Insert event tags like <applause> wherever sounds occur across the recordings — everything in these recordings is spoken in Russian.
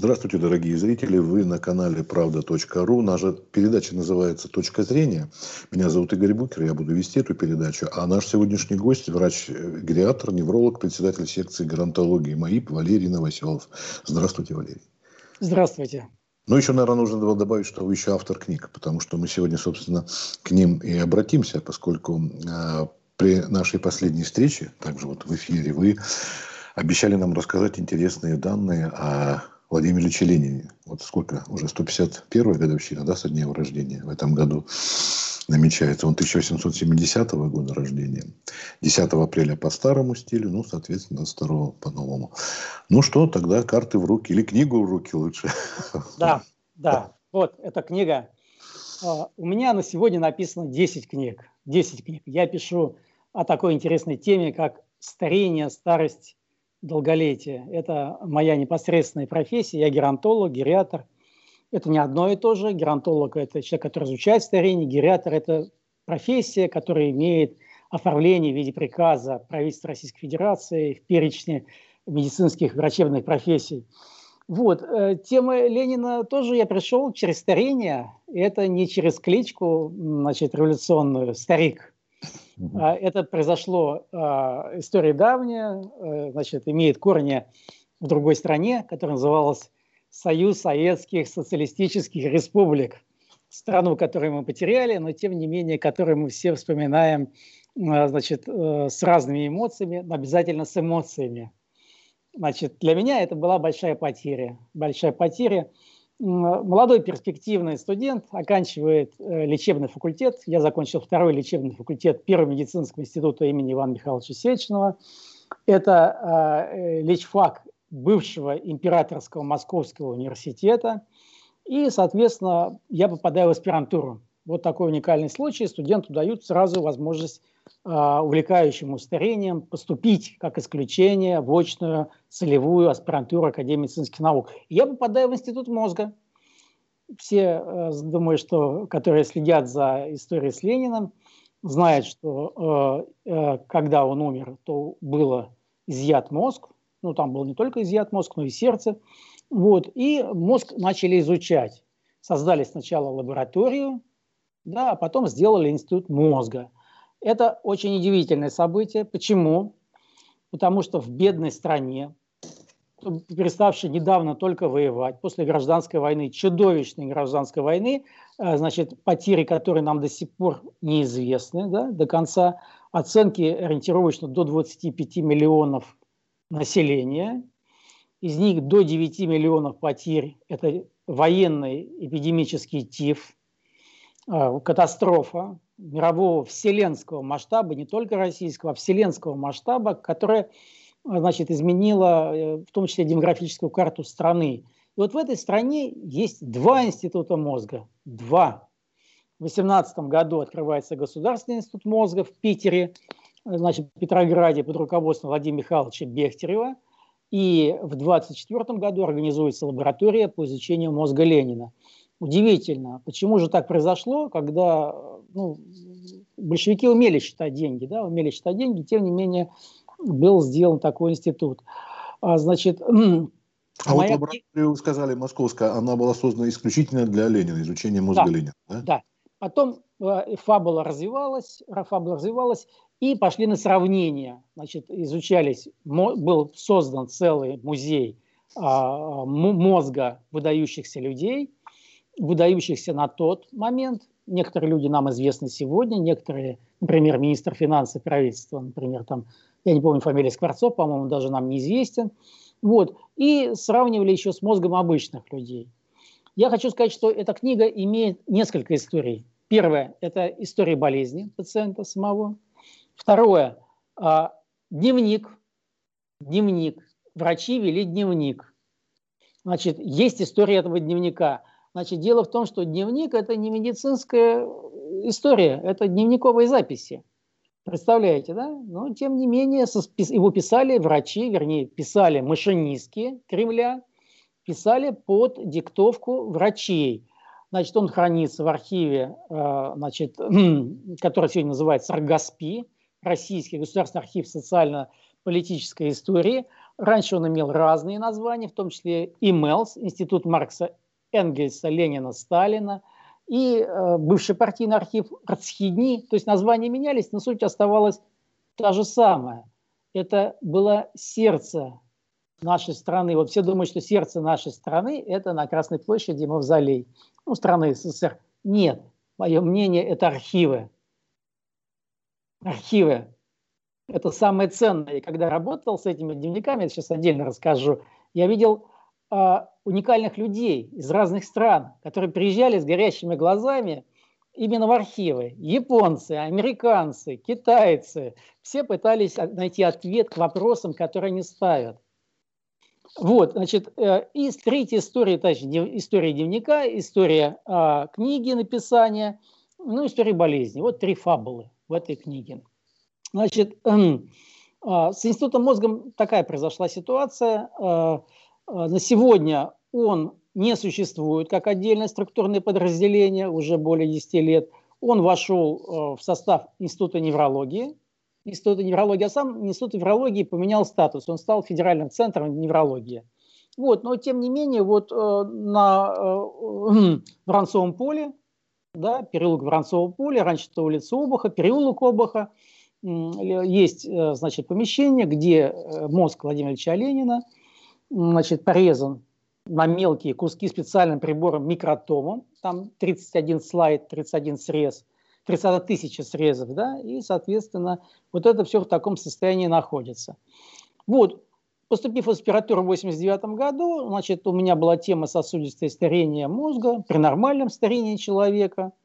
Здравствуйте, дорогие зрители. Вы на канале правда.ру. Наша передача называется «Точка зрения». Меня зовут Игорь Букер, я буду вести эту передачу. А наш сегодняшний гость – врач-гериатр, невролог, председатель секции геронтологии МАИП Валерий Новоселов. Здравствуйте, Валерий. Здравствуйте. Ну, еще, наверное, нужно было добавить, что вы еще автор книг, потому что мы сегодня, собственно, к ним и обратимся, поскольку э, при нашей последней встрече, также вот в эфире, вы обещали нам рассказать интересные данные о Владимир Ильич Ленин. Вот сколько? Уже 151 годовщина, да, со дня его рождения в этом году намечается. Он 1870 года рождения. 10 апреля по старому стилю, ну, соответственно, 22 по новому. Ну что, тогда карты в руки или книгу в руки лучше? Да, да. Вот, эта книга. А, у меня на сегодня написано 10 книг. 10 книг. Я пишу о такой интересной теме, как старение, старость долголетие. Это моя непосредственная профессия. Я геронтолог, гериатр. Это не одно и то же. Геронтолог – это человек, который изучает старение. Гериатр – это профессия, которая имеет оформление в виде приказа правительства Российской Федерации в перечне медицинских врачебных профессий. Вот. Э, тема Ленина тоже я пришел через старение. Это не через кличку, значит, революционную «старик», это произошло, а, история давняя, э, значит, имеет корни в другой стране, которая называлась Союз Советских Социалистических Республик. Страну, которую мы потеряли, но тем не менее, которую мы все вспоминаем а, значит, э, с разными эмоциями, но обязательно с эмоциями. Значит, для меня это была большая потеря. Большая потеря – молодой перспективный студент оканчивает э, лечебный факультет. Я закончил второй лечебный факультет Первого медицинского института имени Ивана Михайловича Сеченова. Это э, лечфак бывшего императорского Московского университета. И, соответственно, я попадаю в аспирантуру. Вот такой уникальный случай. Студенту дают сразу возможность а, увлекающим старением поступить как исключение в очную целевую аспирантуру Академии медицинских наук. Я попадаю в Институт мозга. Все, э, думаю, что, которые следят за историей с Лениным, знают, что э, э, когда он умер, то было изъят мозг. Ну, там был не только изъят мозг, но и сердце. Вот. И мозг начали изучать. Создали сначала лабораторию, да, а потом сделали институт мозга – это очень удивительное событие. Почему? Потому что в бедной стране, переставшей недавно только воевать, после гражданской войны, чудовищной гражданской войны, э, значит, потери, которые нам до сих пор неизвестны да, до конца, оценки ориентировочно до 25 миллионов населения, из них до 9 миллионов потерь – это военный эпидемический тиф, катастрофа, мирового вселенского масштаба, не только российского, а вселенского масштаба, которая значит, изменила э, в том числе демографическую карту страны. И вот в этой стране есть два института мозга. Два. В 2018 году открывается Государственный институт мозга в Питере, значит, в Петрограде под руководством Владимира Михайловича Бехтерева. И в 2024 году организуется лаборатория по изучению мозга Ленина. Удивительно, почему же так произошло, когда ну, большевики умели считать деньги, да, умели считать деньги, тем не менее был сделан такой институт. А, значит, <clears throat> а моя... вот лаборатория, сказали, московская, она была создана исключительно для Ленина, изучения мозга да, Ленина. Да? да. Потом э, фабула развивалась, фабула развивалась, и пошли на сравнение. Значит, изучались, был создан целый музей а, мозга выдающихся людей – выдающихся на тот момент. Некоторые люди нам известны сегодня, некоторые, например, министр финансов правительства, например, там, я не помню фамилия Скворцов, по-моему, даже нам неизвестен. Вот. И сравнивали еще с мозгом обычных людей. Я хочу сказать, что эта книга имеет несколько историй. Первое – это история болезни пациента самого. Второе а, – дневник. Дневник. Врачи вели дневник. Значит, есть история этого дневника. Значит, дело в том, что дневник – это не медицинская история, это дневниковые записи. Представляете, да? Но, тем не менее, его писали врачи, вернее, писали машинистки Кремля, писали под диктовку врачей. Значит, он хранится в архиве, э, значит, <clears throat> который сегодня называется РГАСПИ, Российский государственный архив социально-политической истории. Раньше он имел разные названия, в том числе и МЭЛС, Институт Маркса, Энгельса, Ленина, Сталина, и э, бывший партийный архив Рацхидни. То есть названия менялись, но суть оставалась та же самая. Это было сердце нашей страны. Вот все думают, что сердце нашей страны – это на Красной площади Мавзолей. Ну, страны СССР. Нет. Мое мнение – это архивы. Архивы. Это самое ценное. И когда работал с этими дневниками, я сейчас отдельно расскажу, я видел уникальных людей из разных стран, которые приезжали с горящими глазами именно в архивы. Японцы, американцы, китайцы. Все пытались найти ответ к вопросам, которые они ставят. Вот, значит, э, и третья история, точнее, история дневника, история э, книги написания, ну, история болезни. Вот три фабулы в этой книге. Значит, э, <clears throat> с институтом мозгом такая произошла ситуация. Э, на сегодня он не существует как отдельное структурное подразделение уже более 10 лет. Он вошел э, в состав Института неврологии, Института неврологии, а сам Институт неврологии поменял статус, он стал федеральным центром неврологии. Вот, но тем не менее, вот э, на э, <clears throat> Воронцовом поле, да, переулок Воронцового поля, раньше это улица Обуха, переулок Обуха, э, есть, значит, помещение, где мозг Владимира Ильича Ленина, значит, порезан на мелкие куски специальным прибором микротомом, там 31 слайд, 31 срез, 30 тысяч срезов, да, и, соответственно, вот это все в таком состоянии находится. Вот, поступив в аспиратуру в 89 году, значит, у меня была тема сосудистое старение мозга при нормальном старении человека –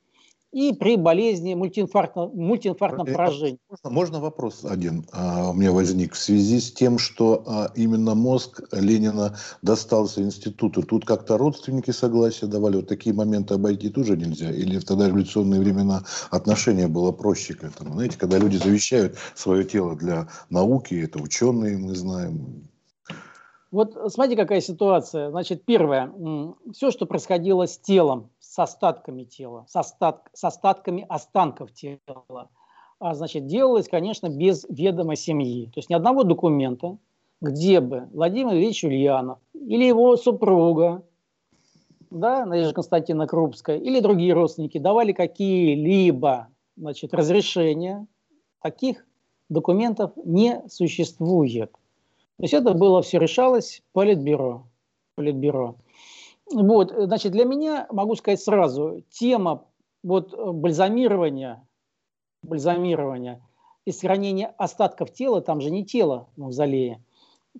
и при болезни мультиинфарктного, мультиинфарктном поражении. Можно, можно вопрос один а, у меня возник в связи с тем, что а, именно мозг Ленина достался институту. Тут как-то родственники согласия давали. Вот такие моменты обойти тоже нельзя? Или в тогда революционные времена отношение было проще к этому? Знаете, когда люди завещают свое тело для науки, это ученые, мы знаем, вот смотрите, какая ситуация. Значит, первое, все, что происходило с телом, с остатками тела, с, остат, с остатками останков тела, а, значит, делалось, конечно, без ведома семьи. То есть ни одного документа, где бы Владимир Ильич Ульянов или его супруга, да, Надежда Константиновна Крупская, или другие родственники давали какие-либо значит, разрешения, таких документов не существует. То есть это было все решалось политбюро. политбюро. Вот, значит, для меня, могу сказать сразу, тема вот э, бальзамирования, бальзамирования и сохранения остатков тела, там же не тело в мавзолее,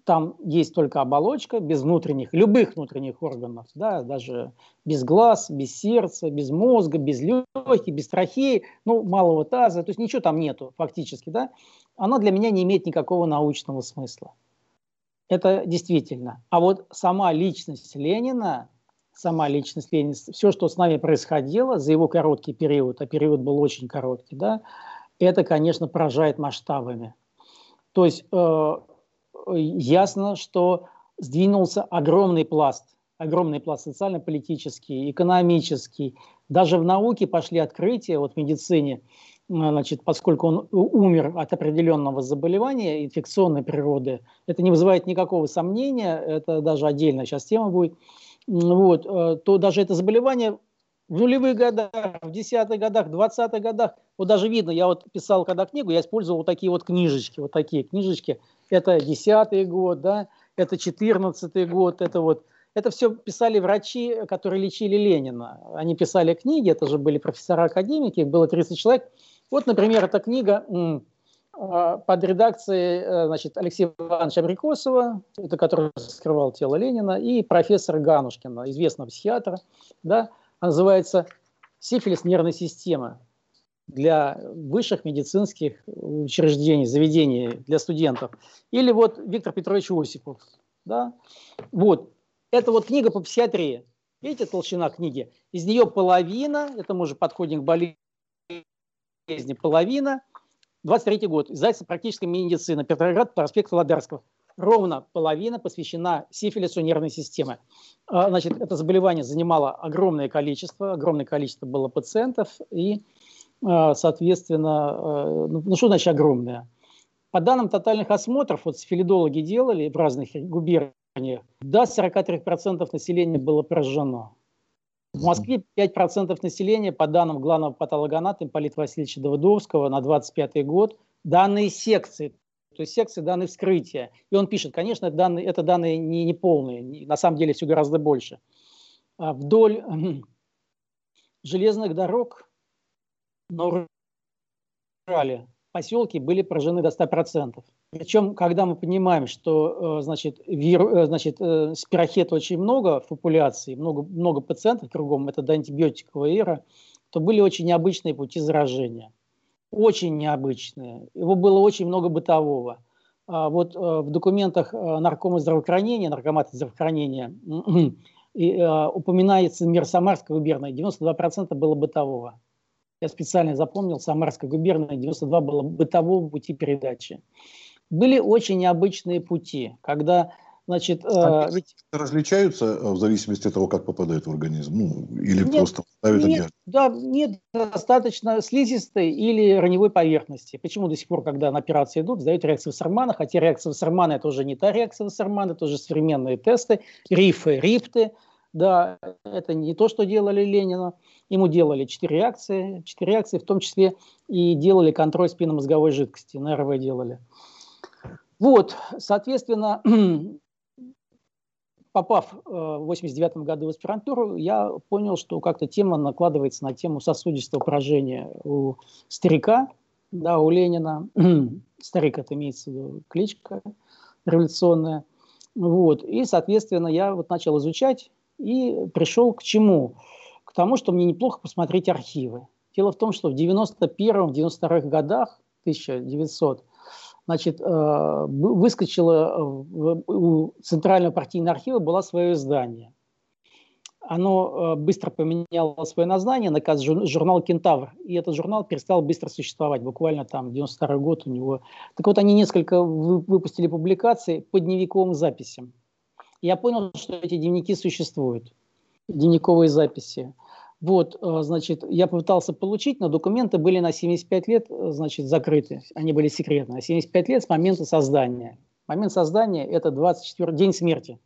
там есть только оболочка без внутренних, любых внутренних органов, да, даже без глаз, без сердца, без мозга, без легких, без трахеи, ну, малого таза, то есть ничего там нету фактически, да, она для меня не имеет никакого научного смысла. Это действительно. А вот сама личность Ленина, сама личность Ленина, все, что с нами происходило за его короткий период, а период был очень короткий, да, это, конечно, поражает масштабами. То есть э, ясно, что сдвинулся огромный пласт, огромный пласт социально-политический, экономический. Даже в науке пошли открытия, вот в медицине, значит, поскольку он умер от определенного заболевания инфекционной природы, это не вызывает никакого сомнения, это даже отдельная сейчас тема будет, вот, э, то даже это заболевание в нулевых годах, в десятых годах, в двадцатых годах, вот даже видно, я вот писал когда книгу, я использовал вот такие вот книжечки, вот такие книжечки, это десятый год, да, это четырнадцатый год, это вот, это все писали врачи, которые лечили Ленина. Они писали книги, это же были профессора-академики, их было 30 человек, вот, например, эта книга а, под редакцией э, значит, Алексея Ивановича Абрикосова, это который скрывал тело Ленина, и профессора Ганушкина, известного психиатра, да, называется «Сифилис нервной системы» для высших медицинских учреждений, заведений для студентов. Или вот Виктор Петрович Осипов. Да? Вот. Это вот книга по психиатрии. Видите, толщина книги? Из нее половина, это мы уже подходим к болезни болезни половина. 23 год. Издательство практической медицины. Петроград, проспект Володарского. Ровно половина посвящена сифилису нервной системы. А, значит, это заболевание занимало огромное количество, огромное количество было пациентов, и, а, соответственно, э, ну, ну что значит огромное? По данным тотальных осмотров, вот филидологи делали в разных губерниях, до 43% населения было поражено. В Москве 5% населения, по данным главного патологоната Ипполита Васильевича Давыдовского на 25 год, данные секции, то есть секции данные вскрытия. И он пишет, конечно, данные, это данные не, не полные, на самом деле все гораздо больше. А вдоль <clears throat> железных дорог на Урале поселки были поражены до 100%. Причем, когда мы понимаем, что э, значит, виру, э, значит, э, спирохет очень много в популяции, много, много пациентов кругом, это до антибиотиковая эра, то были очень необычные пути заражения. Очень необычные. Его было очень много бытового. А вот в документах наркома здравоохранения, наркомата здравоохранения <clears throat> упоминается мир Самарской губернии, 92% было бытового. Я специально запомнил, Самарская губерния, 92 было бытового пути передачи. Были очень необычные пути, когда Значит, э, ведь... различаются э, в зависимости от того, как попадает в организм? Ну, или нет, просто ставят нет, Да, нет, достаточно слизистой или раневой поверхности. Почему до сих пор, когда на операции идут, сдают реакцию Вассермана, хотя реакция Вассермана это уже не та реакция Вассермана, это уже современные тесты, рифы, рифты, да, это не то, что делали Ленина. Ему делали четыре реакции, четыре реакции, в том числе и делали контроль спинномозговой жидкости, НРВ делали. Вот, соответственно, <clears throat> попав э, в 89 году в аспирантуру, я понял, что как-то тема накладывается на тему сосудистого поражения у старика, да, у Ленина. <clears throat> Старик это имеется в виду кличка революционная. Вот. И, соответственно, я вот начал изучать и пришел к чему? К тому, что мне неплохо посмотреть архивы. Дело в том, что в 91-92 годах, 1900, значит, э, выскочило у Центрального партийного архива было свое издание. Оно э, быстро поменяло свое название на журнал «Кентавр», и этот журнал перестал быстро существовать, буквально там 92 год у него. Так вот, они несколько выпустили публикаций по дневниковым записям я понял, что эти дневники существуют, дневниковые записи. Вот, э, значит, я попытался получить, но документы были на 75 лет, э, значит, закрыты, они были секретные. 75 лет с момента создания. Момент создания – это 24 день смерти.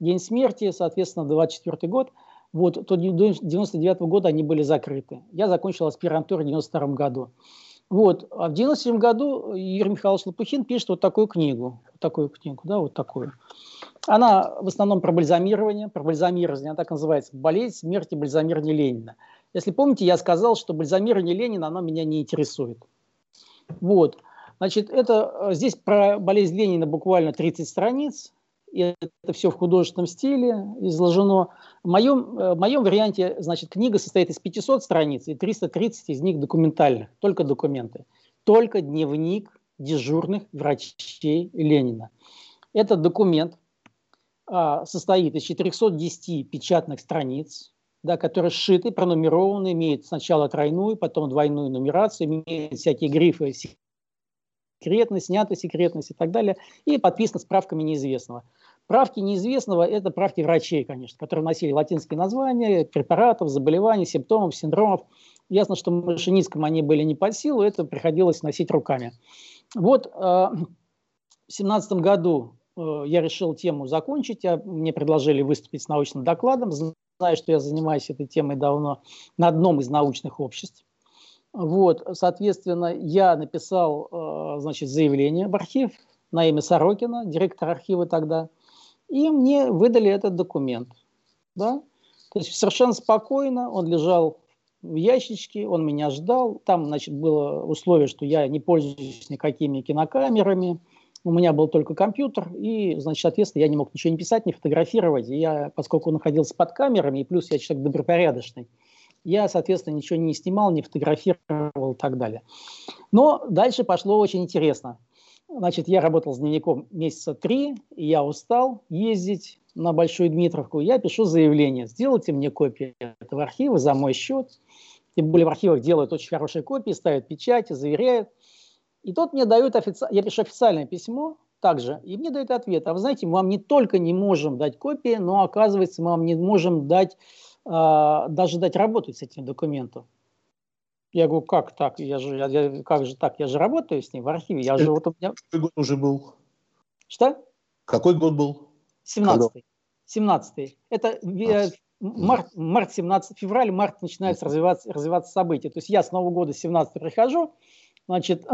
День смерти, соответственно, 24 год. Вот, то 99 -го года они были закрыты. Я закончил аспирантуру в 92 году. Вот, а в 97 году Юрий Михайлович Лопухин пишет вот такую книгу. Вот такую книгу, да, вот такую. Она в основном про бальзамирование, про бальзамирование, она так называется, болезнь смерти бальзамирования Ленина. Если помните, я сказал, что бальзамирование Ленина, оно меня не интересует. Вот. Значит, это, э, здесь про болезнь Ленина буквально 30 страниц, и это все в художественном стиле изложено. В моем, э, в моем варианте, значит, книга состоит из 500 страниц, и 330 из них документальных, только документы. Только дневник дежурных врачей Ленина. Этот документ а, состоит из 410 печатных страниц, да, которые сшиты, пронумерованы, имеют сначала тройную, потом двойную нумерацию, имеют всякие грифы секретность, снятая секретность и так далее, и подписано справками неизвестного. Правки неизвестного – это правки врачей, конечно, которые носили латинские названия, препаратов, заболеваний, симптомов, синдромов. Ясно, что машинисткам они были не под силу, это приходилось носить руками. Вот э, в 2017 году Э, я решил тему закончить. Я, мне предложили выступить с научным докладом. Знаю, что я занимаюсь этой темой давно на одном из научных обществ. Вот, соответственно, я написал, э, значит, заявление в архив на имя Сорокина, директор архива тогда, и мне выдали этот документ. Да? То есть совершенно спокойно он лежал в ящичке, он меня ждал. Там, значит, было условие, что я не пользуюсь никакими кинокамерами, у меня был только компьютер, и, значит, соответственно, я не мог ничего не писать, не фотографировать. И я, поскольку находился под камерами, и плюс я человек добропорядочный, я, соответственно, ничего не снимал, не фотографировал и так далее. Но дальше пошло очень интересно. Значит, я работал с дневником месяца три, и я устал ездить на Большую Дмитровку. Я пишу заявление, сделайте мне копию этого архива за мой счет. Тем более в архивах делают очень хорошие копии, ставят печати, заверяют. И тот мне дают официально, я пишу официальное письмо также, и мне дают ответ. А вы знаете, мы вам не только не можем дать копии, но оказывается, мы вам не можем дать, э, даже дать работать с этим документом. Я говорю, как так? Я же, я, я, как же так? Я же работаю с ним в архиве. Я же вот у меня... Какой год уже был? Что? Какой год был? 17-й. 17 Это э, март, март 17, февраль, март начинаются развиваться, развиваться события. То есть я с Нового года 17 прихожу, значит,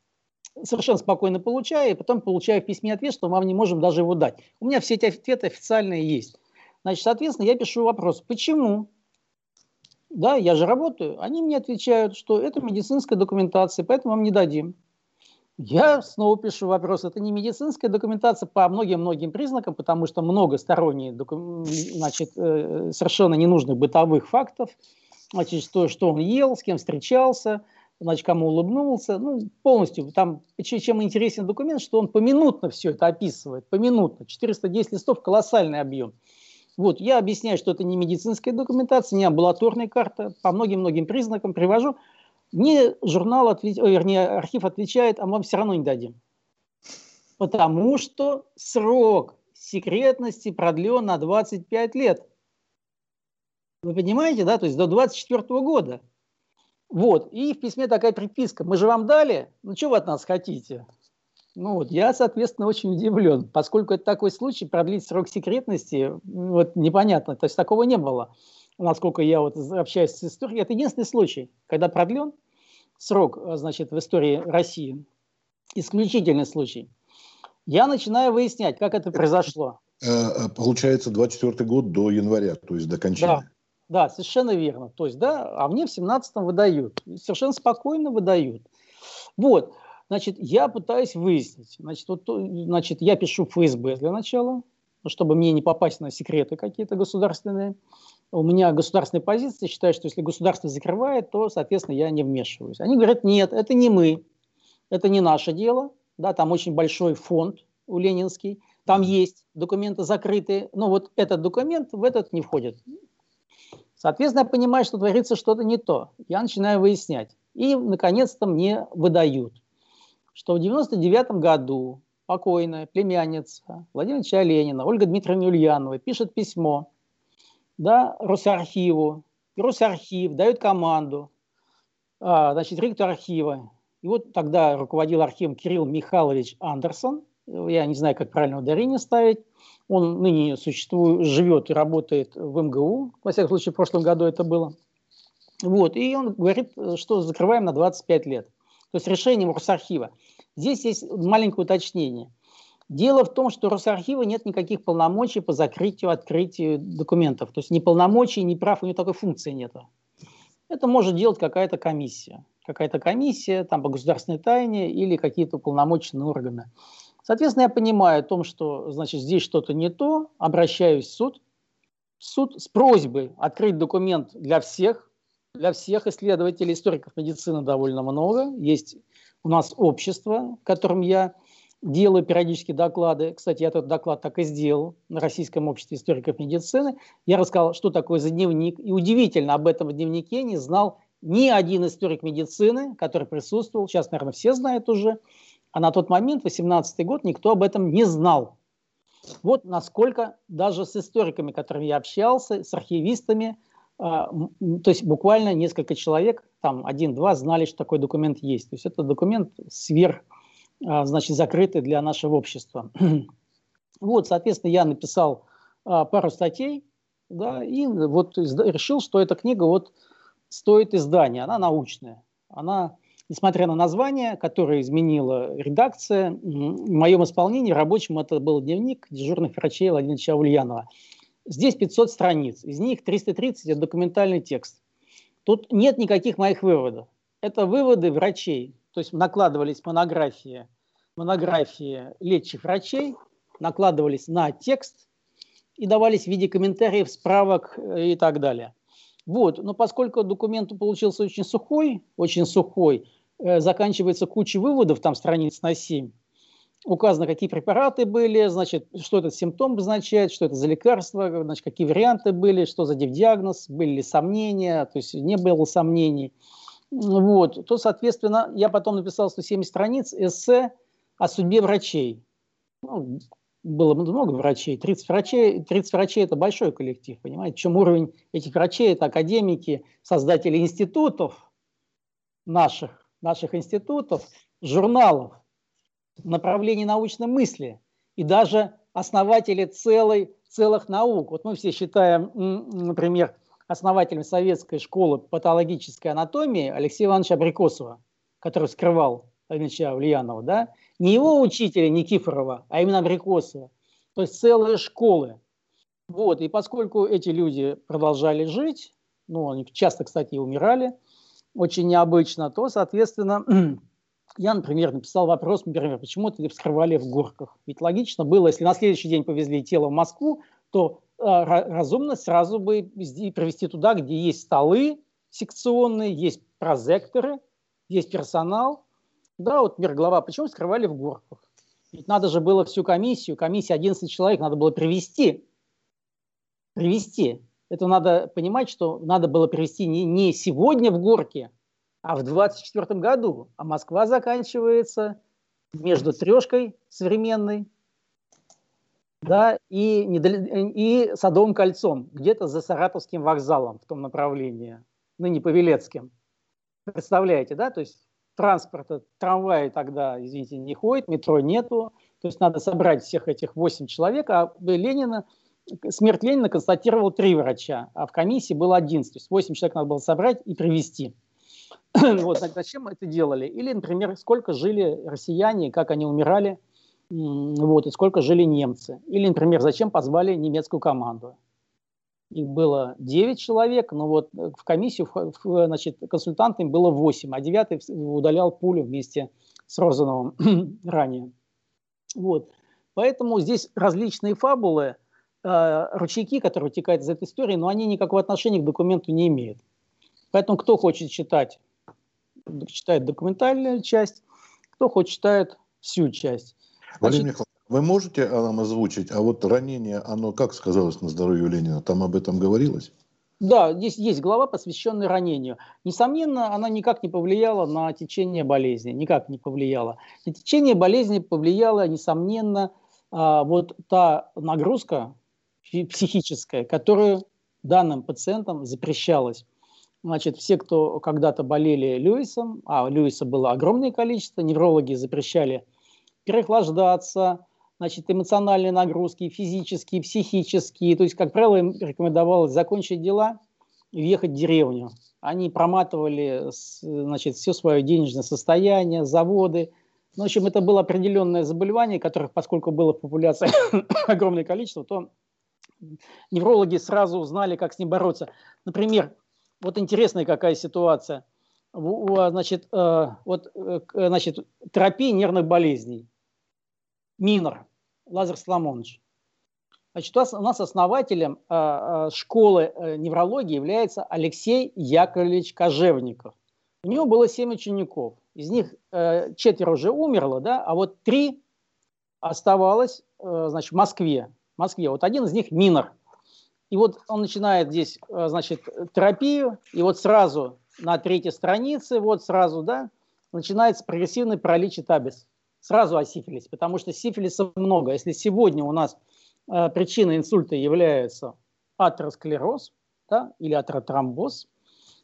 <clears throat> совершенно спокойно получаю, и потом получаю в письме ответ, что мы вам не можем даже его дать. У меня все эти ответы официальные есть. Значит, соответственно, я пишу вопрос, почему? Да, я же работаю. Они мне отвечают, что это медицинская документация, поэтому вам не дадим. Я снова пишу вопрос. Это не медицинская документация по многим-многим признакам, потому что много сторонних, значит, э, совершенно ненужных бытовых фактов. Значит, что, что он ел, с кем встречался, значит, кому улыбнулся. Ну, полностью. Там, чем интересен документ, что он поминутно все это описывает. Поминутно. 410 листов – колоссальный объем. Вот, я объясняю, что это не медицинская документация, не амбулаторная карта, по многим-многим признакам привожу. Мне журнал, ответ... вернее, архив отвечает, а мы вам все равно не дадим. Потому что срок секретности продлен на 25 лет. Вы понимаете, да? То есть до 24 года. Вот. И в письме такая приписка. Мы же вам дали, ну что вы от нас хотите? Ну вот, я, соответственно, очень удивлен, поскольку это такой случай, продлить срок секретности, вот непонятно, то есть такого не было, насколько я вот общаюсь с историей. Это единственный случай, когда продлен срок, значит, в истории России, исключительный случай. Я начинаю выяснять, как это произошло. Э, э, получается, 24 год до января, то есть до кончины. Да, да, совершенно верно. То есть, да, а мне в 17-м выдают. Совершенно спокойно выдают. Вот. Значит, я пытаюсь выяснить. Значит, вот, значит, я пишу в ФСБ для начала, чтобы мне не попасть на секреты какие-то государственные. У меня государственная позиция, считаю, что если государство закрывает, то, соответственно, я не вмешиваюсь. Они говорят, нет, это не мы, это не наше дело. Да, там очень большой фонд у Ленинский, там есть документы закрытые, но вот этот документ в этот не входит. Соответственно, я понимаю, что творится что-то не то. Я начинаю выяснять. И, наконец-то, мне выдают что в 99 году покойная племянница Владимира Ильича Ленина, Ольга Дмитриевна Ульянова, пишет письмо да, Росархиву. И Росархив дает команду, а, значит, ректор архива. И вот тогда руководил архивом Кирилл Михайлович Андерсон. Я не знаю, как правильно ударение ставить. Он ныне существует, живет и работает в МГУ. Во всяком случае, в прошлом году это было. Вот, и он говорит, что закрываем на 25 лет то есть решением Росархива. Здесь есть маленькое уточнение. Дело в том, что у Росархива нет никаких полномочий по закрытию, открытию документов. То есть ни полномочий, ни прав, у него такой функции нет. Это может делать какая-то комиссия. Какая-то комиссия там, по государственной тайне или какие-то уполномоченные органы. Соответственно, я понимаю о том, что значит, здесь что-то не то, обращаюсь в суд. Суд с просьбой открыть документ для всех, для всех исследователей, историков медицины довольно много. Есть у нас общество, в котором я делаю периодически доклады. Кстати, я этот доклад так и сделал на Российском обществе историков медицины. Я рассказал, что такое за дневник. И удивительно, об этом дневнике не знал ни один историк медицины, который присутствовал. Сейчас, наверное, все знают уже. А на тот момент, 18 год, никто об этом не знал. Вот насколько даже с историками, которыми я общался, с архивистами, то есть буквально несколько человек, там один-два, знали, что такой документ есть. То есть это документ сверх, а, значит, закрытый для нашего общества. <clears throat> Вот, соответственно, я написал а, пару статей, да, и вот решил, что эта книга вот стоит издания, она научная. Она, несмотря на название, которое изменила редакция, в моем исполнении рабочим это был дневник дежурных врачей Владимира Ульянова. Здесь 500 страниц, из них 330 – это документальный текст. Тут нет никаких моих выводов. Это выводы врачей. То есть накладывались монографии, монографии лечащих врачей, накладывались на текст и давались в виде комментариев, справок э, и так далее. Вот. Но поскольку документ получился очень сухой, очень сухой, э, заканчивается куча выводов, там страниц на 7, указано, какие препараты были, значит, что этот симптом обозначает, что это за лекарство, значит, какие варианты были, что за диагноз, были ли сомнения, то есть не было сомнений. Вот, то, соответственно, я потом написал 170 страниц эссе о судьбе врачей. Ну, было много врачей, 30 врачей, 30 врачей – это большой коллектив, понимаете? Чем уровень этих врачей – это академики, создатели институтов, наших, наших институтов, журналов, направлений научной мысли и даже основатели целой, целых наук. Вот мы все считаем, например, основателем советской школы патологической анатомии Алексея Ивановича Абрикосова, который скрывал Ильича Ульянова, да? не его учителя Никифорова, а именно Абрикосова. То есть целые школы. Вот. И поскольку эти люди продолжали жить, ну, они часто, кстати, и умирали, очень необычно, то, соответственно, <clears throat> я, например, написал вопрос, например, почему это вскрывали в горках. Ведь логично было, если на следующий день повезли тело в Москву, то э, разумно сразу бы привезти туда, где есть столы секционные, есть прозекторы, есть персонал. Да, вот мир-глава, почему скрывали в горках? Ведь надо же было всю комиссию, комиссия 11 человек, надо было привести. Привести. Это надо понимать, что надо было привести не, не сегодня в горке, а в 24 году. А Москва заканчивается между трешкой современной да, и, и Садовым кольцом, где-то за Саратовским вокзалом в том направлении, ныне Павелецким. Представляете, да? То есть транспорта, трамваи тогда, извините, не ходит, метро нету. То есть надо собрать всех этих 8 человек, а Ленина, смерть Ленина констатировал три врача, а в комиссии было 11. То есть 8 человек надо было собрать и привести. <coughs> вот, зачем это делали? Или, например, сколько жили россияне, как они умирали, вот, и сколько жили немцы. Или, например, зачем позвали немецкую команду. Их было 9 человек, но вот в комиссию значит, консультантами было 8, а 9 удалял пулю вместе с Розановым <coughs> ранее. Вот. Поэтому здесь различные фабулы, э, ручейки, которые вытекают из этой истории, но они никакого отношения к документу не имеют. Поэтому кто хочет читать читает документальную часть, кто хочет читает всю часть. Владимир Значит, вы можете нам озвучить, а вот ранение, оно как сказалось на здоровье Ленина? Там об этом говорилось? Да, здесь есть глава, посвященная ранению. Несомненно, она никак не повлияла на течение болезни, никак не повлияла. На течение болезни повлияла, несомненно, а, вот та нагрузка психическая, которую данным пациентам запрещалась. Значит, все, кто когда-то болели Льюисом, а Льюиса было огромное количество, неврологи запрещали переохлаждаться, значит, эмоциональные нагрузки, физические, психические. То есть, как правило, им рекомендовалось закончить дела и въехать в деревню. Они проматывали значит, все свое денежное состояние, заводы. Ну, в общем, это было определенное заболевание, которых, поскольку было в популяции <coughs> огромное количество, то неврологи сразу узнали, как с ним бороться. Например, вот интересная какая ситуация. Значит, э, вот, э, значит, терапия нервных болезней. Минор, Лазар Соломонович. Значит, у нас основателем э, школы неврологии является Алексей Яковлевич Кожевников. У него было семь учеников. Из них четверо уже умерло, да, а вот три оставалось значит, в Москве. В Москве. Вот один из них Минор – и вот он начинает здесь, э, значит, терапию, и вот сразу на третьей странице, вот сразу, да, начинается прогрессивный паралич и табис. Сразу о сифилисе, потому что сифилиса много. Если сегодня у нас э, причиной инсульта является атеросклероз да, или атеротромбоз,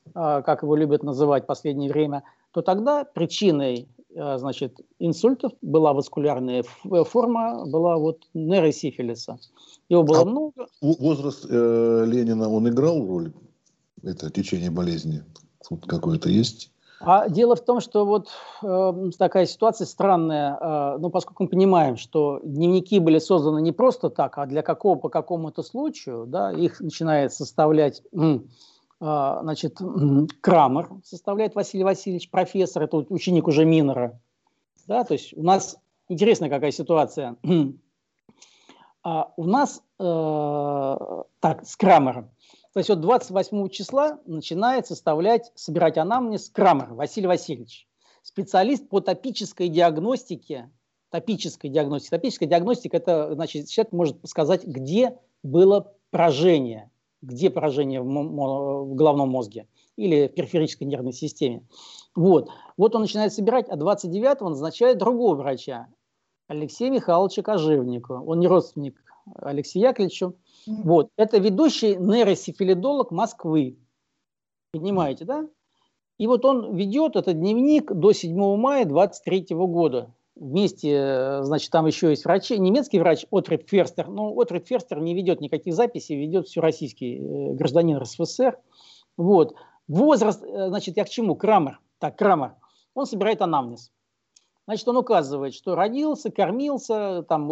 э, как его любят называть в последнее время, то тогда причиной значит, инсультов была васкулярная форма, была вот нейросифилиса. Его было а много. Возраст э, Ленина, он играл роль? Это течение болезни тут какое-то есть? А дело в том, что вот э, такая ситуация странная, э, ну, поскольку мы понимаем, что дневники были созданы не просто так, а для какого, по какому-то случаю, да, их начинает составлять, э, значит, Крамер, составляет Василий Васильевич, профессор, это ученик уже Минера, да, то есть у нас интересная какая ситуация. <clears throat> А у нас э, так, с Крамером. То есть вот 28 числа начинает составлять, собирать анамнез Крамер Василий Васильевич. Специалист по топической диагностике. Топической диагностике. Топическая диагностика – это, значит, человек может сказать, где было поражение, где поражение в, в головном мозге или в периферической нервной системе. Вот. вот он начинает собирать, а 29-го назначает другого врача, Алексея Михайловича Кожевникова. Он не родственник Алексею Яковлевичу. Вот. Это ведущий нейросифилидолог Москвы. Понимаете, да? И вот он ведет этот дневник до 7 мая 23 года. Вместе, э, значит, там еще есть врачи, немецкий врач Отрид Ферстер. Но Отрид Ферстер не ведет никаких записей, ведет все российский э, гражданин РСФСР. Вот. Возраст, э, значит, я к чему? Крамер. Так, Крамер. Он собирает анамнез. Значит, он указывает, что родился, кормился, там,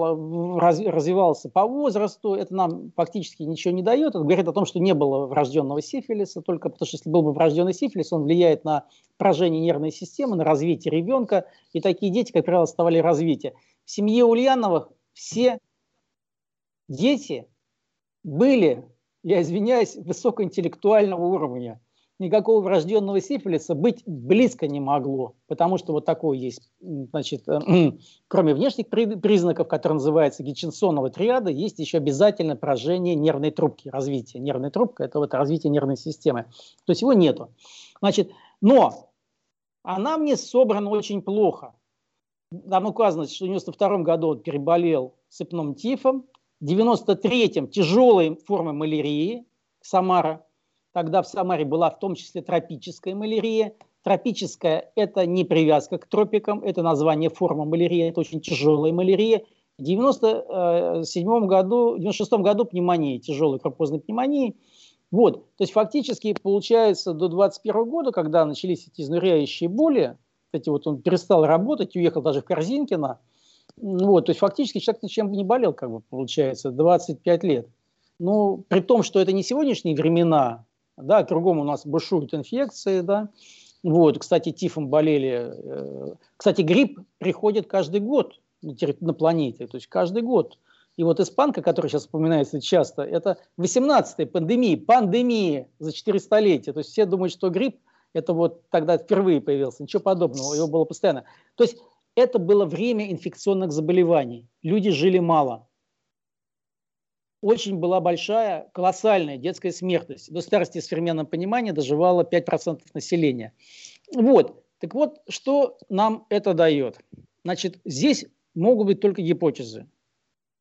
развивался по возрасту. Это нам фактически ничего не дает. Это говорит о том, что не было врожденного сифилиса, только потому что если был бы врожденный сифилис, он влияет на поражение нервной системы, на развитие ребенка. И такие дети, как правило, оставали развитие. В семье Ульяновых все дети были, я извиняюсь, высокоинтеллектуального уровня никакого врожденного сифилиса быть близко не могло, потому что вот такой есть, значит, э, кроме внешних признаков, которые называются Гитчинсонова триада, есть еще обязательно поражение нервной трубки, развитие. Нервной трубки – это вот развитие нервной системы. То есть его нету. Значит, но она мне собрана очень плохо. Там указано, что в 92 году он переболел сыпным тифом, в 93-м тяжелой формой малярии, Самара, Тогда в Самаре была в том числе тропическая малярия. Тропическая – это не привязка к тропикам, это название форма малярии, это очень тяжелая малярия. В 1997 году, в 96 году пневмония, тяжелой крупозной пневмонии. Вот, то есть фактически получается до 21 года, когда начались эти изнуряющие боли, эти вот он перестал работать, уехал даже в Корзинкино, вот, то есть фактически человек ничем не болел, как бы получается, 25 лет. Ну, при том, что это не сегодняшние времена, да, кругом у нас бушуют инфекции, да, вот, кстати, тифом болели, э, кстати, грипп приходит каждый год на планете, то есть каждый год. И вот испанка, которая сейчас вспоминается часто, это 18-я пандемия, пандемия за 4 столетия. То есть все думают, что грипп это вот тогда впервые появился. Ничего подобного, его было постоянно. То есть это было время инфекционных заболеваний. Люди жили мало очень была большая, колоссальная детская смертность. До старости с современного понимания доживало 5% населения. Вот. Так вот, что нам это дает? Значит, здесь могут быть только гипотезы.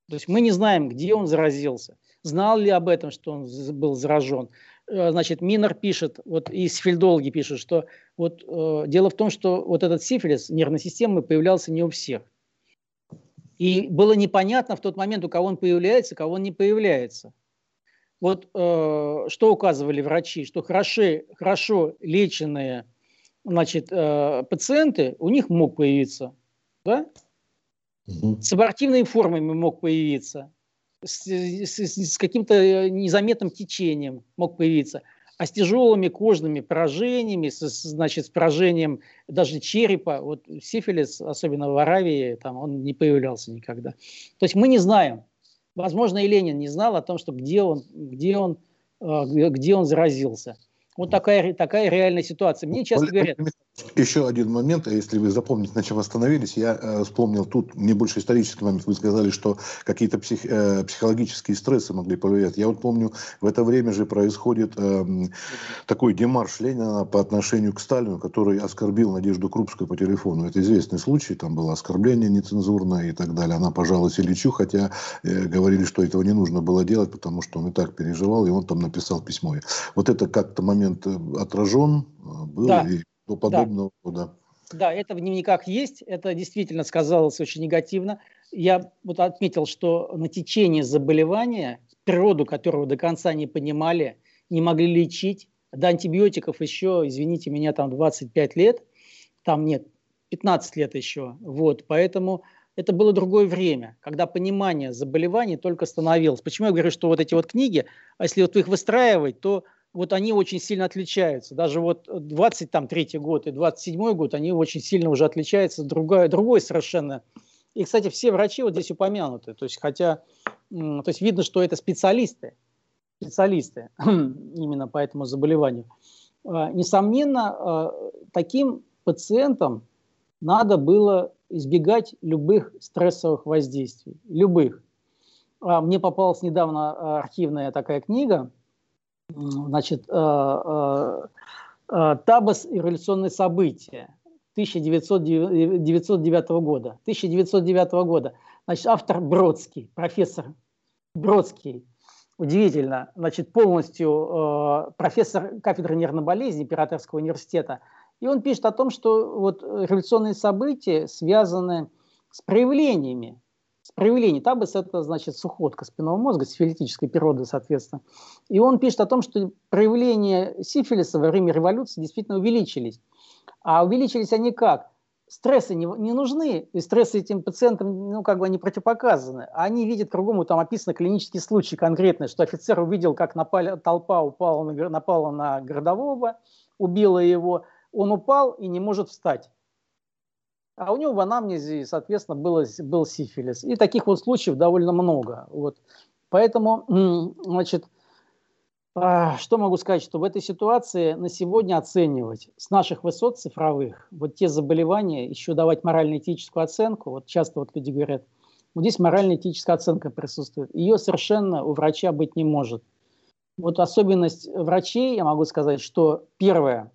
То есть мы не знаем, где он заразился. Знал ли об этом, что он был заражен. Э, значит, Минер пишет, вот и сфильдологи пишут, что вот э, дело в том, что вот этот сифилис нервной системы появлялся не у всех. И было непонятно в тот момент, у кого он появляется, у кого он не появляется. Вот э, что указывали врачи, что хороши, хорошо леченные значит, э, пациенты, у них мог появиться, да? Угу. С абортивными формами мог появиться, с, с, с каким-то незаметным течением мог появиться – а с тяжелыми кожными поражениями, с, значит, с поражением даже черепа, вот сифилис, особенно в Аравии, там он не появлялся никогда. То есть мы не знаем. Возможно, и Ленин не знал о том, что где он, где он, э, где он заразился. Вот такая, такая реальная ситуация. Мне часто говорят... Еще один момент, если вы запомните, на чем остановились, я э, вспомнил тут не больше исторический момент. Вы сказали, что какие-то псих, э, психологические стрессы могли повлиять. Я вот помню, в это время же происходит э, такой демарш Ленина по отношению к Сталину, который оскорбил Надежду Крупскую по телефону. Это известный случай, там было оскорбление нецензурное и так далее. Она пожаловалась Ильичу, хотя э, говорили, что этого не нужно было делать, потому что он и так переживал, и он там написал письмо. Вот это как-то момент э, отражен э, был. Да. И до подобного да. да. Да, это в дневниках есть, это действительно сказалось очень негативно. Я вот отметил, что на течение заболевания, природу которого до конца не понимали, не могли лечить, до антибиотиков еще, извините меня, там 25 лет, там нет, 15 лет еще. Вот, поэтому это было другое время, когда понимание заболеваний только становилось. Почему я говорю, что вот эти вот книги, а если вот их выстраивать, то вот они очень сильно отличаются. Даже вот 23 год и 27 год, они очень сильно уже отличаются, другой, другой совершенно. И, кстати, все врачи вот здесь упомянуты. То есть, хотя, то есть видно, что это специалисты, специалисты <clears throat> именно по этому заболеванию. А, несомненно, а, таким пациентам надо было избегать любых стрессовых воздействий, любых. А, мне попалась недавно архивная такая книга – значит, э, э, э, Табас и революционные события 1909 года. 1909 года. Значит, автор Бродский, профессор Бродский. удивительно, значит, полностью э, профессор кафедры нервной болезни Императорского университета, и он пишет о том, что вот революционные события связаны с проявлениями, с проявлениями, табыс это значит сухотка спинного мозга, сифилитической природы, соответственно. И он пишет о том, что проявления сифилиса во время революции действительно увеличились. А увеличились они как? стрессы не, не нужны, и стрессы этим пациентам, ну, как бы они противопоказаны. Они видят кругом, там описаны клинические случаи конкретные, что офицер увидел, как напали, толпа упала на, напала на городового, убила его, он упал и не может встать. А у него в анамнезе, соответственно, было, был сифилис. И таких вот случаев довольно много. Вот. Поэтому, значит, а, что могу сказать, что в этой ситуации на сегодня оценивать с наших высот цифровых вот те заболевания, еще давать морально-этическую оценку, вот часто вот люди говорят, вот здесь морально-этическая оценка присутствует, ее совершенно у врача быть не может. Вот особенность врачей, я могу сказать, что первое,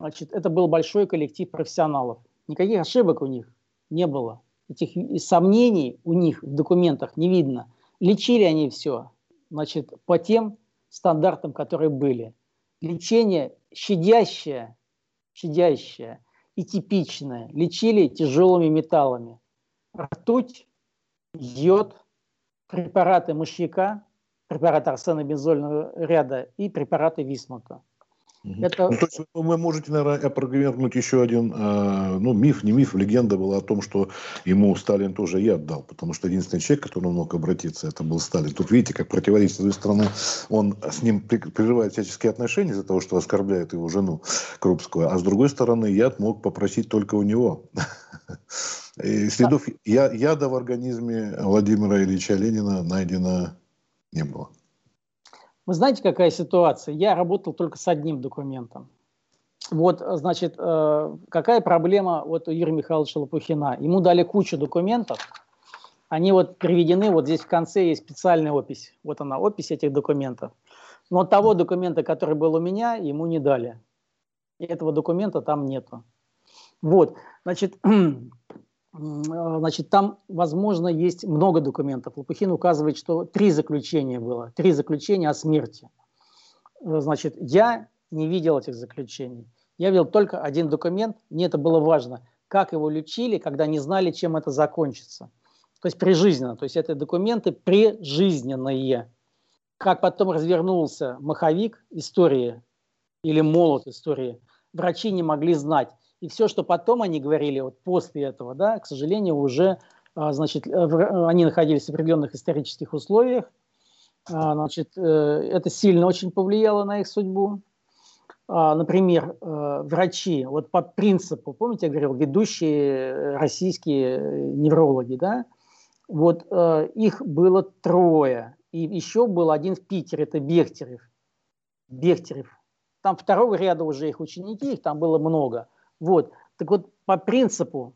значит, это был большой коллектив профессионалов. Никаких ошибок у них не было. Этих сомнений у них в документах не видно. Лечили они все, значит, по тем стандартам, которые были. Лечение щадящее, щадящее и типичное. Лечили тяжелыми металлами. Ртуть, йод, препараты мышьяка, препараты арсенобензольного ряда и препараты висмута. Это... Ну, то есть вы можете, наверное, опровергнуть еще один, э, ну, миф, не миф, легенда была о том, что ему Сталин тоже яд дал, потому что единственный человек, к которому мог обратиться, это был Сталин. Тут видите, как противоречит, с одной стороны, он с ним прерывает всяческие отношения из-за того, что оскорбляет его жену Крупскую, а с другой стороны, яд мог попросить только у него. И следов яда в организме Владимира Ильича Ленина найдено не было. Вы знаете, какая ситуация? Я работал только с одним документом. Вот, значит, э, какая проблема вот у Юрия Михайловича Лопухина? Ему дали кучу документов, они вот приведены, вот здесь в конце есть специальная опись. Вот она, опись этих документов. Но того документа, который был у меня, ему не дали. Этого документа там нету. Вот, значит, Э, <clears throat> значит, там, возможно, есть много документов. Лопухин указывает, что три заключения было, три заключения о смерти. Э, значит, я не видел этих заключений. Я видел только один документ, мне это было важно, как его лечили, когда не знали, чем это закончится. То есть прижизненно, то есть это документы прижизненные. Как потом развернулся маховик истории или молот истории, врачи не могли знать. И все, что потом они говорили, вот после этого, да, к сожалению, уже, а, значит, э, они находились в определенных исторических условиях, а, значит, э, это сильно очень повлияло на их судьбу. А, например, э, врачи, вот по принципу, помните, я говорил, ведущие российские неврологи, да, вот их было трое, и еще был один в Питере, это Бехтерев. Бехтерев. Там второго ряда уже их ученики, их там было много – вот. Так вот, по принципу,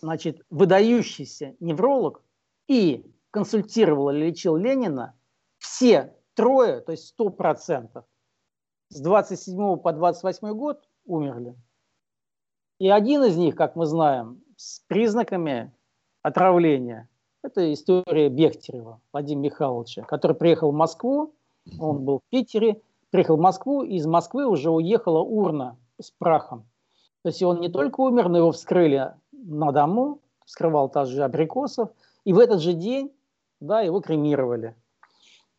значит, выдающийся невролог и консультировал или лечил Ленина, все трое, то есть 100%, с 27 по 28 год умерли. И один из них, как мы знаем, с признаками отравления. Это история Бехтерева Владимира Михайловича, который приехал в Москву, он был в Питере, приехал в Москву, и из Москвы уже уехала урна с прахом. То есть он не только умер, но его вскрыли на дому, вскрывал также абрикосов, и в этот же день да, его кремировали.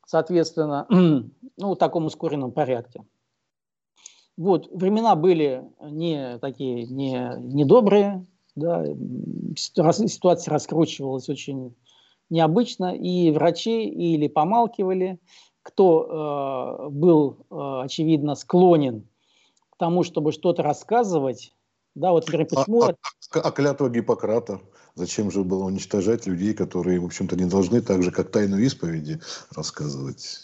Соответственно, <clears throat> ну, в таком ускоренном порядке. Вот, времена были не такие, не, не добрые, да, ситуация раскручивалась очень необычно, и врачи или помалкивали, кто э, был, э, очевидно, склонен тому, чтобы что-то рассказывать. Да, вот, например, почему... А, а, а клятва Гиппократа? Зачем же было уничтожать людей, которые, в общем-то, не должны так же, как тайну исповеди, рассказывать?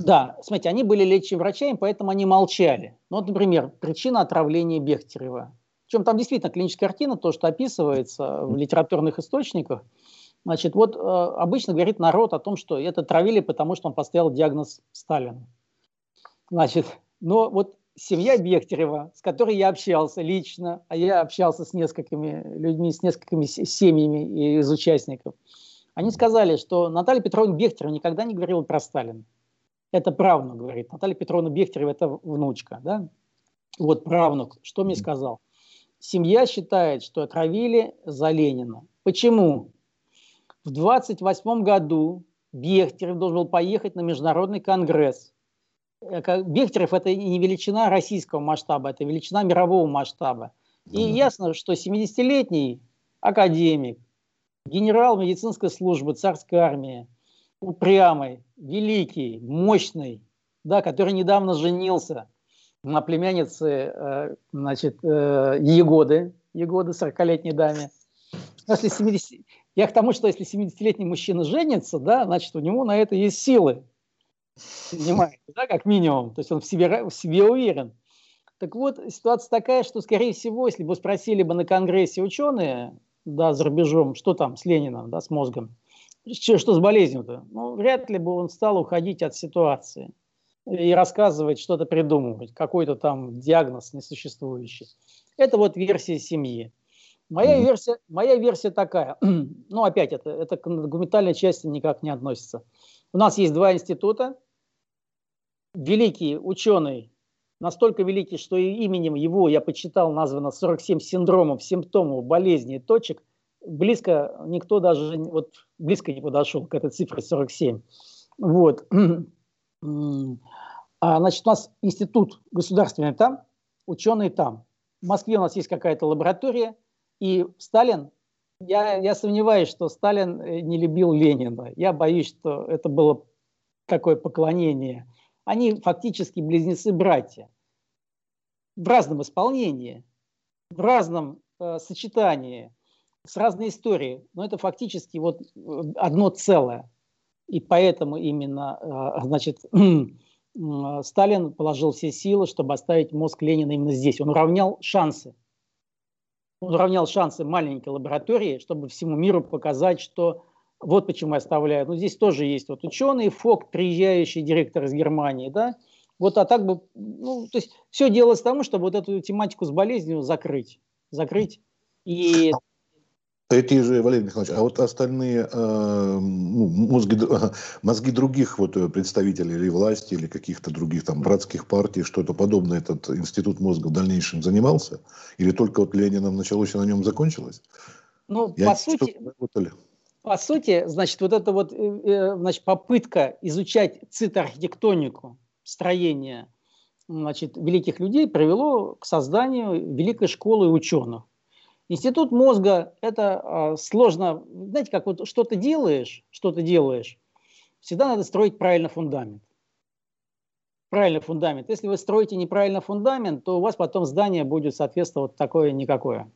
Да, смотрите, они были лечащими врачами, поэтому они молчали. Ну, вот, например, причина отравления Бехтерева. Причем там действительно клиническая картина, то, что описывается в литературных источниках. Значит, вот э, обычно говорит народ о том, что это травили, потому что он поставил диагноз Сталину. Значит, но вот семья Бехтерева, с которой я общался лично, а я общался с несколькими людьми, с несколькими семьями из участников, Они сказали, что Наталья Петровна Бехтерева никогда не говорила про Сталина. Это правнук, говорит. Наталья Петровна Бехтерева – это внучка. Да? Вот правнук. Что мне сказал? Семья считает, что отравили за Ленина. Почему? В 28 году Бехтерев должен был поехать на международный конгресс. Э, Бехтерев – это не величина российского масштаба, это величина мирового масштаба. И ясно, что 70-летний академик, генерал медицинской службы царской армии, упрямый, великий, мощный, да, который недавно женился на племяннице э, значит, э, Егоды, Егоды 40-летней даме. Если 70... Я к тому, что если 70-летний мужчина женится, да, значит, у него на это есть силы. Понимаете, да, как минимум. То есть он в себе, в себе уверен. Так вот, ситуация такая, что, скорее всего, если бы спросили бы на Конгрессе ученые, да, за рубежом, что там с Лениным, да, с мозгом, что, что с болезнью-то, ну, вряд ли бы он стал уходить от ситуации и рассказывать, что-то придумывать, какой-то там диагноз несуществующий. Это вот версия семьи. Моя версия, моя версия такая, <clears throat> ну опять это, это к документальной части никак не относится. У нас есть два института. Великий ученый, настолько великий, что именем его я почитал, названо 47 синдромов, симптомов, болезней, точек. Близко никто даже вот близко не подошел к этой цифре 47. Вот. А, значит, у нас институт государственный там, ученые там. В Москве у нас есть какая-то лаборатория, и Сталин, я, я сомневаюсь, что Сталин э, не любил Ленина. Я боюсь, что это было такое поклонение. Они фактически близнецы-братья. В разном исполнении, в разном э, сочетании, с разной историей. Но это фактически вот э, одно целое. И поэтому именно, э, значит, <clears throat> Сталин положил все силы, чтобы оставить мозг Ленина именно здесь. Он уравнял шансы он равнял шансы маленькой лаборатории, чтобы всему миру показать, что вот почему я оставляю. Ну, здесь тоже есть вот ученый, ФОК, приезжающий директор из Германии, да, вот, а так бы, ну, то есть все делалось тому, чтобы вот эту тематику с болезнью закрыть, закрыть. И эти же, Валерий Михайлович, а вот остальные э, ну, мозги, <laughs> мозги других вот представителей или власти, или каких-то других там братских партий, что-то подобное этот институт мозга в дальнейшем занимался? Или только вот Лениным началось и на нем закончилось? Ну, Я по сути, по сути, значит, вот эта вот э, э, значит, попытка изучать цитоархитектонику строения значит, великих людей привело к созданию великой школы ученых. Институт мозга – это э, сложно, знаете, как вот что-то делаешь, что-то делаешь, всегда надо строить правильно фундамент. Правильно фундамент. Если вы строите неправильно фундамент, то у вас потом здание будет соответствовать такое-никакое.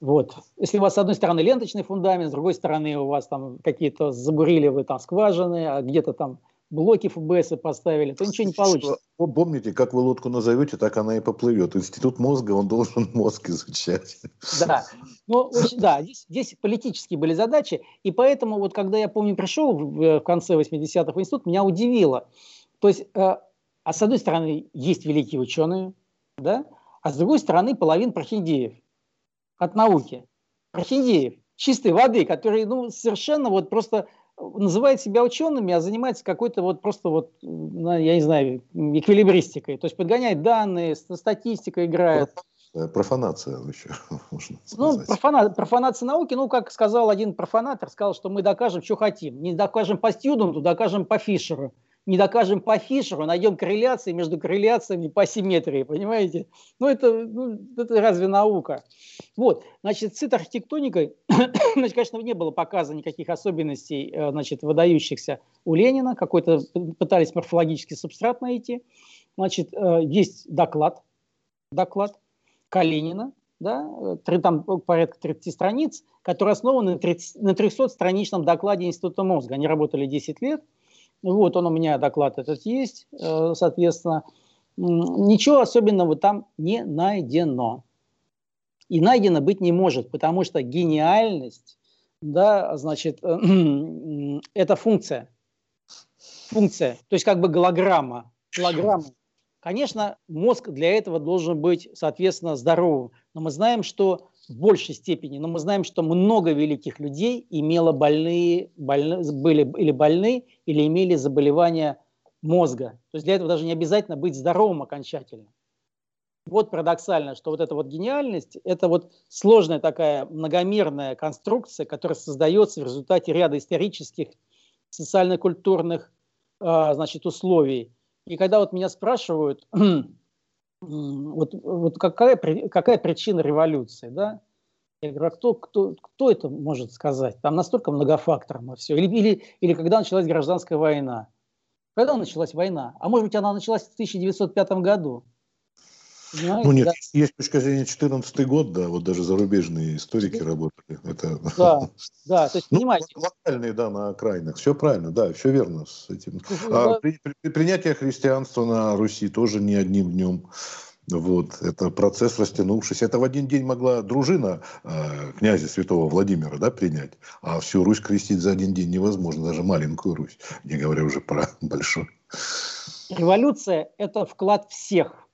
Вот. Если у вас с одной стороны ленточный фундамент, с другой стороны у вас там какие-то забурили вы там скважины, а где-то там блоки ФБС поставили, то ничего не получится. Помните, как вы лодку назовете, так она и поплывет. Институт мозга, он должен <laughs> мозг изучать. Да, ну, да здесь, здесь политические были задачи, и поэтому вот когда я помню, пришел в, в конце 80-х в институт, меня удивило. То есть, э, а с одной стороны, есть великие ученые, да, а с другой стороны, половин прохиндеев от науки. Прохиндеев, чистой воды, которые ну, совершенно вот просто называет себя учеными, а занимается какой-то вот просто вот, я не знаю, эквилибристикой. То есть подгоняет данные, статистика играет. Профанация еще, <laughs> можно ну, сказать. Ну, профана, профанация науки, ну, как сказал один профанатор, сказал, что мы докажем, что хотим. Не докажем по студенту, докажем по Фишеру не докажем по Фишеру, найдем корреляции между корреляциями по симметрии, понимаете? Ну, это, ну, это разве наука? Вот, значит, с архитектоникой, <coughs> значит, конечно, не было показано никаких особенностей, э, значит, выдающихся у Ленина, какой-то пытались морфологический субстрат найти. Значит, э, есть доклад, доклад Калинина, да, там порядка 30 страниц, который основан на 300-страничном докладе Института мозга. Они работали 10 лет – вот он у меня доклад этот есть, э, соответственно. Ничего особенного там не найдено. И найдено быть не может, потому что гениальность, да, значит, <clears throat> это функция. Функция, то есть как бы голограмма. голограмма. Конечно, мозг для этого должен быть, соответственно, здоровым. Но мы знаем, что в большей степени, но мы знаем, что много великих людей имело больные, больны, были или больны, или имели заболевания мозга. То есть для этого даже не обязательно быть здоровым окончательно. Вот парадоксально, что вот эта вот гениальность – это вот сложная такая многомерная конструкция, которая создается в результате ряда исторических, социально-культурных а, значит, условий. И когда вот меня спрашивают, <clears throat> вот, вот какая, какая причина революции, да? Я говорю, а кто, кто, кто это может сказать? Там настолько многофакторно все. Или, или, или когда началась гражданская война. Когда началась война? А может быть, она началась в 1905 году. Понимаете, ну нет, да? есть точка зрения 14 год, да, вот даже зарубежные историки работали. Это... Да, <laughs> да, то есть, ну, понимаете. Локальные, да, на окраинах. Все правильно, да, все верно с этим. А, при, при, принятие христианства на Руси тоже не одним днем. Вот, это процесс растянувшийся. Это в один день могла дружина э, князя святого Владимира да, принять, а всю Русь крестить за один день невозможно, даже маленькую Русь, не говоря уже про <laughs> большую. Революция – это вклад всех,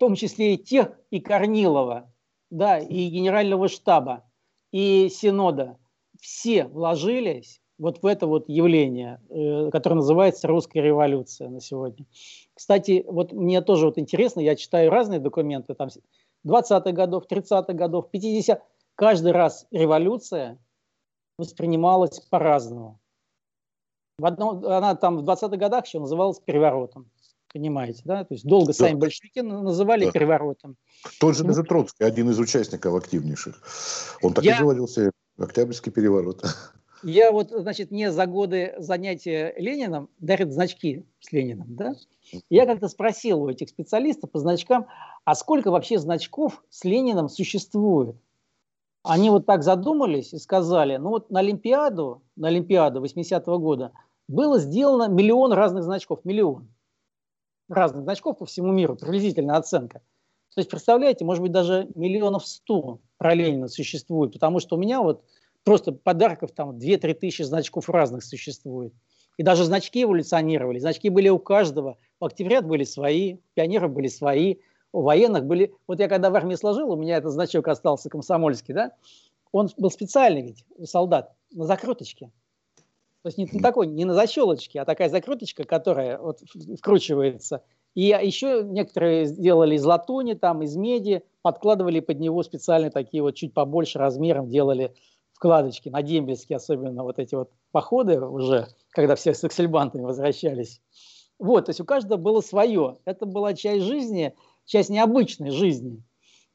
том числе и тех, и Корнилова, да, и генерального штаба, и Синода. Все вложились вот в это вот явление, э, которое называется русская революция на сегодня. Кстати, вот мне тоже вот интересно, я читаю разные документы, там 20-х годов, 30-х годов, 50-х. Каждый раз революция воспринималась по-разному. В одном, она там в 20-х годах еще называлась переворотом. Понимаете, да? То есть долго сами да. большевики называли да. переворотом. Тот же даже Троцкий, один из участников активнейших. Он так я... и говорил себе, Октябрьский переворот. Я вот, значит, мне за годы занятия Лениным дарят значки с Лениным, да? Я как-то спросил у этих специалистов по значкам, а сколько вообще значков с Лениным существует? Они вот так задумались и сказали, ну вот на Олимпиаду, на Олимпиаду 80-го года было сделано миллион разных значков, миллион разных значков по всему миру, приблизительная оценка. То есть, представляете, может быть, даже миллионов сто Ленина существует, потому что у меня вот просто подарков там 2-3 тысячи значков разных существует. И даже значки эволюционировали. Значки были у каждого. У октябрят были свои, у пионеров были свои, у военных были... Вот я когда в армии сложил, у меня этот значок остался комсомольский, да? Он был специальный ведь солдат, на закруточке. То есть не, не такой, не на защелочке, а такая закруточка, которая вот вкручивается. И еще некоторые сделали из латуни, там, из меди, подкладывали под него специальные такие вот чуть побольше размером, делали вкладочки на дембельские, особенно вот эти вот походы уже, когда все с эксельбантами возвращались. Вот, то есть у каждого было свое. Это была часть жизни, часть необычной жизни.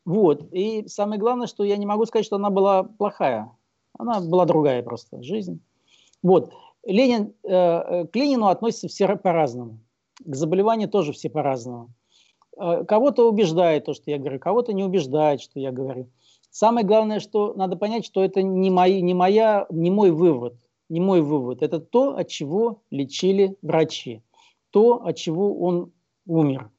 Вот. И самое главное, что я не могу сказать, что она была плохая. Она была другая просто жизнь. Вот. Ленин, э, э к Ленину относятся все по-разному. К заболеванию тоже все по-разному. Э, кого-то убеждает то, что я говорю, кого-то не убеждает, что я говорю. Самое главное, что надо понять, что это не, мои, не, моя, не мой вывод. Не мой вывод. Это то, от чего лечили врачи. То, от чего он умер.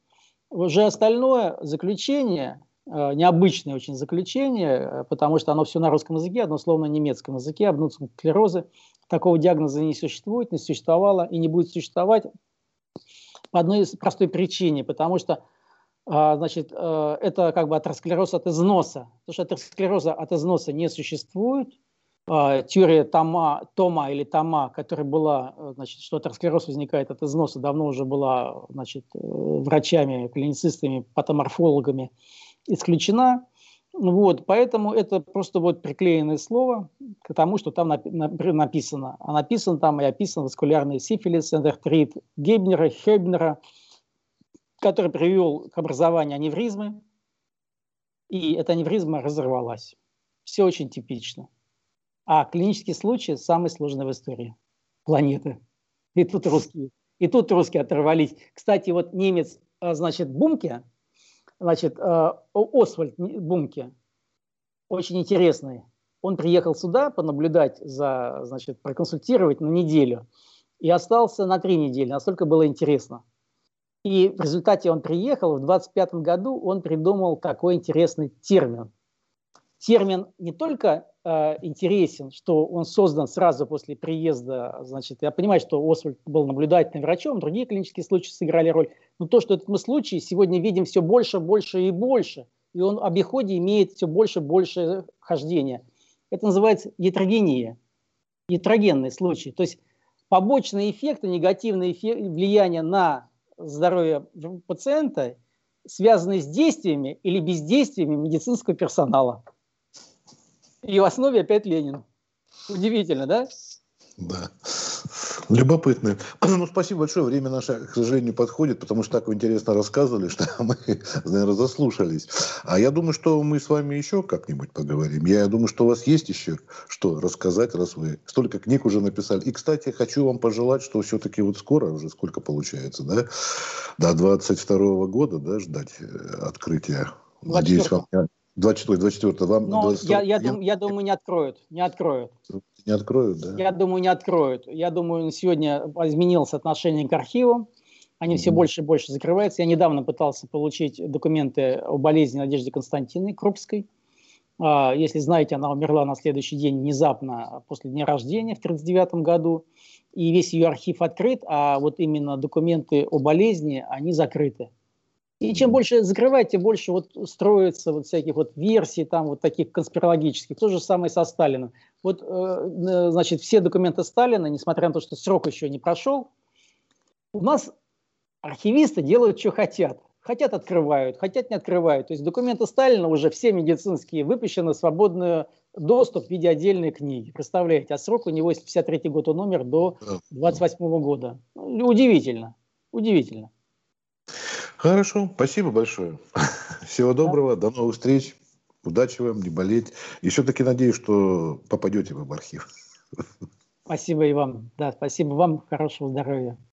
Уже остальное заключение, необычное очень заключение, э, потому что оно все на русском языке, одно слово на немецком языке, обнуцком склерозы. Такого диагноза не существует, не существовало и не будет существовать по одной простой причине, потому что а, значит, э, это как бы атеросклероз от износа. Потому что атеросклероза от износа не существует. Теория Тома, Тома или Тома, которая была, э, значит, что атеросклероз возникает от износа, давно уже была значит, э, врачами, клиницистами, патоморфологами исключена. Вот, поэтому это просто вот приклеенное слово к тому, что там написано. А написано там и описан васкулярный сифилис, эндертрит Гебнера, Хебнера – который привел к образованию аневризмы, и эта аневризма разорвалась. Все очень типично. А клинический случай самый сложный в истории планеты. И тут русские, и тут русские оторвались. Кстати, вот немец, а, значит, Бумке, значит, а, Освальд Бумке, очень интересный. Он приехал сюда понаблюдать за, значит, проконсультировать на неделю и остался на три недели. Настолько было интересно. И в результате он приехал, в 25 году он придумал такой интересный термин. Термин не только э, интересен, что он создан сразу после приезда, значит, я понимаю, что Освальд был наблюдательным врачом, другие клинические случаи сыграли роль, но то, что этот мы случай сегодня видим все больше, больше и больше, и он в обиходе имеет все больше, больше вхождения. Это называется ятрогения, ятрогенный случай. То есть побочные эффекты, негативные эффекты, влияния на здоровье пациента, связанные с действиями или бездействиями медицинского персонала. И в основе опять Ленин. Удивительно, да? Да. Любопытно. Ну, спасибо большое. Время наше, к сожалению, подходит, потому что так вы интересно рассказывали, что <laughs> мы, наверное, заслушались. А я думаю, что мы с вами еще как-нибудь поговорим. Я думаю, что у вас есть еще что рассказать, раз вы столько книг уже написали. И, кстати, хочу вам пожелать, что все-таки вот скоро, уже сколько получается, да, до 22 года, да, ждать э, открытия. Надеюсь, вам 24 24 вам Но 22 я, я, дум, я думаю, не откроют. Не откроют. Не откроют, да? Я думаю, не откроют. Я думаю, сегодня изменилось отношение к архивам. Они mm-hmm. все больше и больше закрываются. Я недавно пытался получить документы о болезни Надежды Константиновны Крупской. А, если знаете, она умерла на следующий день внезапно после дня рождения в 1939 году. И весь ее архив открыт, а вот именно документы о болезни, они закрыты. И чем больше закрывать, тем больше вот строится вот всяких вот версий, там вот таких конспирологических. То же самое со Сталином. Вот, э, значит, все документы Сталина, несмотря на то, что срок еще не прошел, у нас архивисты делают, что хотят. Хотят открывают, хотят не открывают. То есть документы Сталина уже все медицинские выпущены свободный доступ в виде отдельной книги. Представляете, а срок у него, если 53 год он умер, до 28 года. Удивительно, удивительно. Хорошо, спасибо большое. <laughs> Всего доброго, до новых встреч. Удачи вам, не болеть. И все-таки надеюсь, что попадете вы в архив. Спасибо и вам. Да, спасибо вам. Хорошего здоровья.